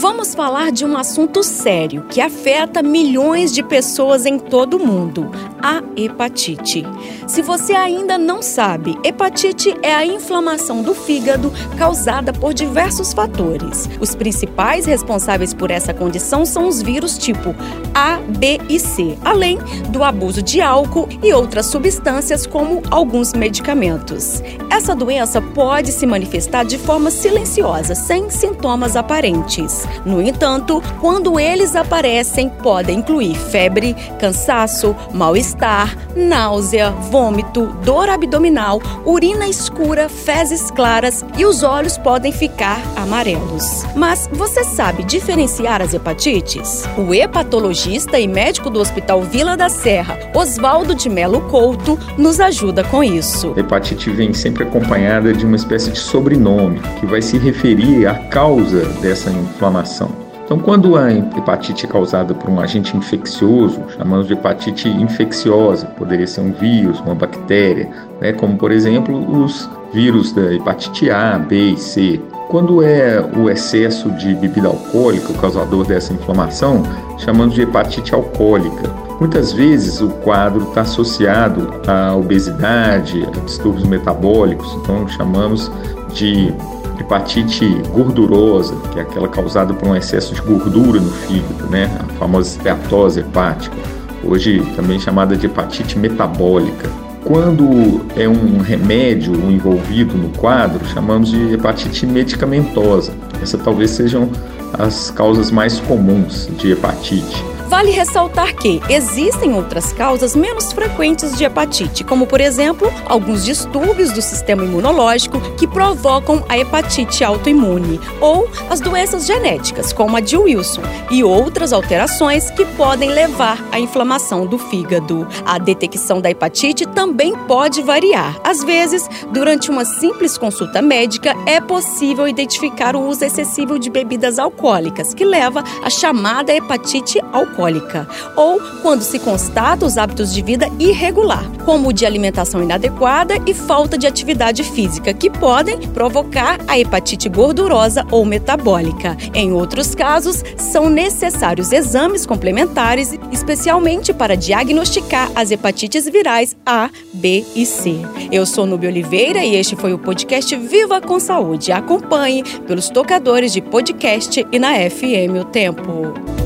Vamos falar de um assunto sério que afeta milhões de pessoas em todo o mundo: a hepatite. Se você ainda não sabe, hepatite é a inflamação do fígado causada por diversos fatores. Os principais responsáveis por essa condição são os vírus tipo A, B e C, além do abuso de álcool e outras substâncias, como alguns medicamentos. Essa doença pode se manifestar de forma silenciosa, sem sintomas aparentes. No entanto, quando eles aparecem, podem incluir febre, cansaço, mal-estar, náusea, vômito, dor abdominal, urina escura, fezes claras e os olhos podem ficar amarelos. Mas você sabe diferenciar as hepatites? O hepatologista e médico do Hospital Vila da Serra, Oswaldo de Melo Couto, nos ajuda com isso. A hepatite vem sempre acompanhada de uma espécie de sobrenome que vai se referir à causa dessa inflamação. Então, quando a hepatite é causada por um agente infeccioso, chamamos de hepatite infecciosa, poderia ser um vírus, uma bactéria, né, como por exemplo os vírus da hepatite A, B e C. Quando é o excesso de bebida alcoólica o causador dessa inflamação, chamamos de hepatite alcoólica. Muitas vezes o quadro está associado à obesidade, a distúrbios metabólicos, então chamamos de hepatite gordurosa, que é aquela causada por um excesso de gordura no fígado, né? a famosa esteatose hepática, hoje também chamada de hepatite metabólica. Quando é um remédio envolvido no quadro, chamamos de hepatite medicamentosa. Essas talvez sejam as causas mais comuns de hepatite. Vale ressaltar que existem outras causas menos frequentes de hepatite, como por exemplo, alguns distúrbios do sistema imunológico que provocam a hepatite autoimune, ou as doenças genéticas, como a de Wilson, e outras alterações que podem levar à inflamação do fígado. A detecção da hepatite também pode variar. Às vezes, durante uma simples consulta médica, é possível identificar o uso excessivo de bebidas alcoólicas, que leva à chamada hepatite alcoólica alcoólica, ou quando se constata os hábitos de vida irregular, como o de alimentação inadequada e falta de atividade física, que podem provocar a hepatite gordurosa ou metabólica. Em outros casos, são necessários exames complementares, especialmente para diagnosticar as hepatites virais A, B e C. Eu sou Nubia Oliveira e este foi o podcast Viva com Saúde. Acompanhe pelos tocadores de podcast e na FM O Tempo.